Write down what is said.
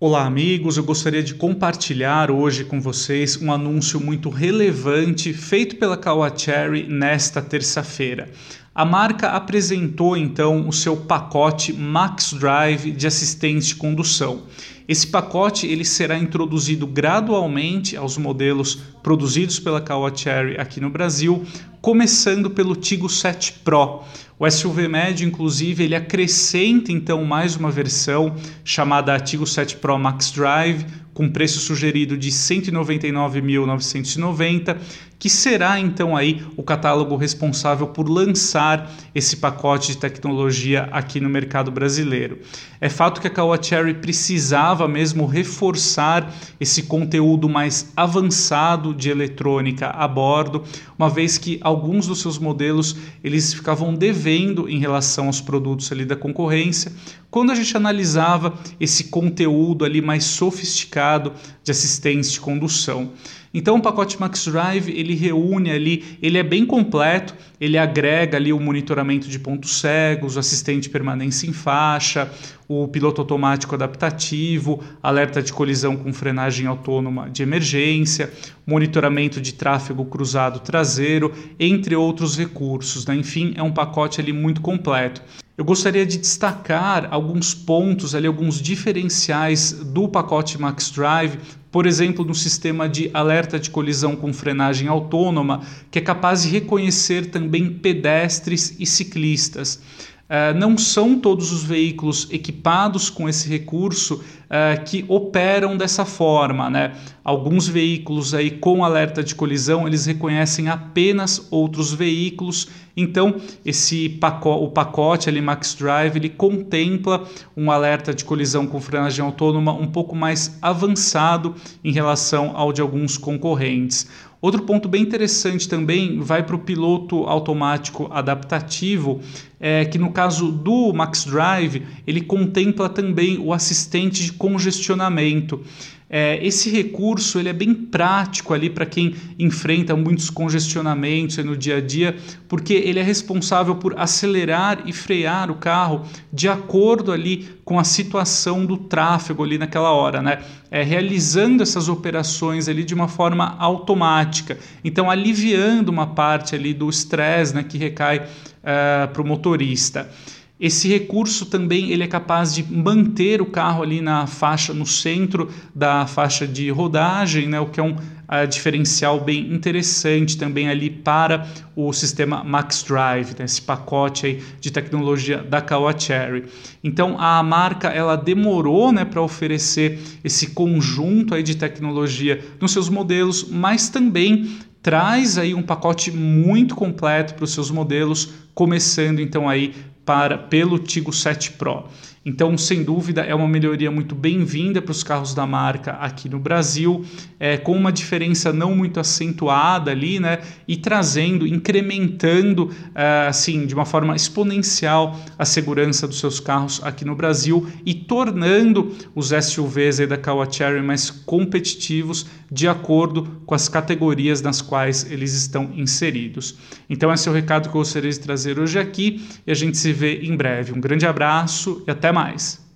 Olá, amigos. Eu gostaria de compartilhar hoje com vocês um anúncio muito relevante feito pela Kawa Cherry nesta terça-feira. A marca apresentou então o seu pacote Max Drive de assistente de condução. Esse pacote ele será introduzido gradualmente aos modelos produzidos pela Kawa Cherry aqui no Brasil, começando pelo Tigo 7 Pro. O SUV médio, inclusive, ele acrescenta então mais uma versão chamada Tigo 7 Pro Max Drive, com preço sugerido de 199.990, que será então aí o catálogo responsável por lançar esse pacote de tecnologia aqui no mercado brasileiro. É fato que a Caoa Cherry precisava mesmo reforçar esse conteúdo mais avançado de eletrônica a bordo, uma vez que alguns dos seus modelos eles ficavam devendo em relação aos produtos ali da concorrência, quando a gente analisava esse conteúdo ali mais sofisticado de assistência de condução. Então o pacote Max Drive ele reúne ali, ele é bem completo, ele agrega ali o monitoramento de pontos cegos, o assistente de permanência em faixa, o piloto automático adaptativo, alerta de colisão com frenagem autônoma de emergência, monitoramento de tráfego cruzado traseiro, entre outros recursos. Né? Enfim, é um pacote ali muito completo. Eu gostaria de destacar alguns pontos ali, alguns diferenciais do pacote Max Drive, por exemplo, no sistema de alerta de colisão com frenagem autônoma, que é capaz de reconhecer também pedestres e ciclistas. Uh, não são todos os veículos equipados com esse recurso uh, que operam dessa forma. Né? Alguns veículos aí com alerta de colisão eles reconhecem apenas outros veículos. Então esse o pacote ali Max Drive ele contempla um alerta de colisão com frenagem autônoma um pouco mais avançado em relação ao de alguns concorrentes. Outro ponto bem interessante também vai para o piloto automático adaptativo, é, que no caso do Max Drive ele contempla também o assistente de congestionamento. É, esse recurso ele é bem prático ali para quem enfrenta muitos congestionamentos no dia a dia, porque ele é responsável por acelerar e frear o carro de acordo ali com a situação do tráfego ali naquela hora, né? É, realizando essas operações ali de uma forma automática, então aliviando uma parte ali do estresse né, que recai uh, para o motorista. Esse recurso também ele é capaz de manter o carro ali na faixa, no centro da faixa de rodagem, né, o que é um uh, diferencial bem interessante também ali para o sistema Max Drive, né, esse pacote aí de tecnologia da Kawa Cherry. Então a marca ela demorou né, para oferecer esse conjunto aí de tecnologia nos seus modelos, mas também traz aí um pacote muito completo para os seus modelos, começando então aí para pelo Tigo 7 Pro. Então, sem dúvida, é uma melhoria muito bem-vinda para os carros da marca aqui no Brasil, é, com uma diferença não muito acentuada ali, né? E trazendo, incrementando, é, assim, de uma forma exponencial a segurança dos seus carros aqui no Brasil e tornando os SUVs da Kawa Cherry mais competitivos de acordo com as categorias nas quais eles estão inseridos. Então, esse é o recado que eu gostaria de trazer hoje aqui e a gente se vê em breve. Um grande abraço e até mais.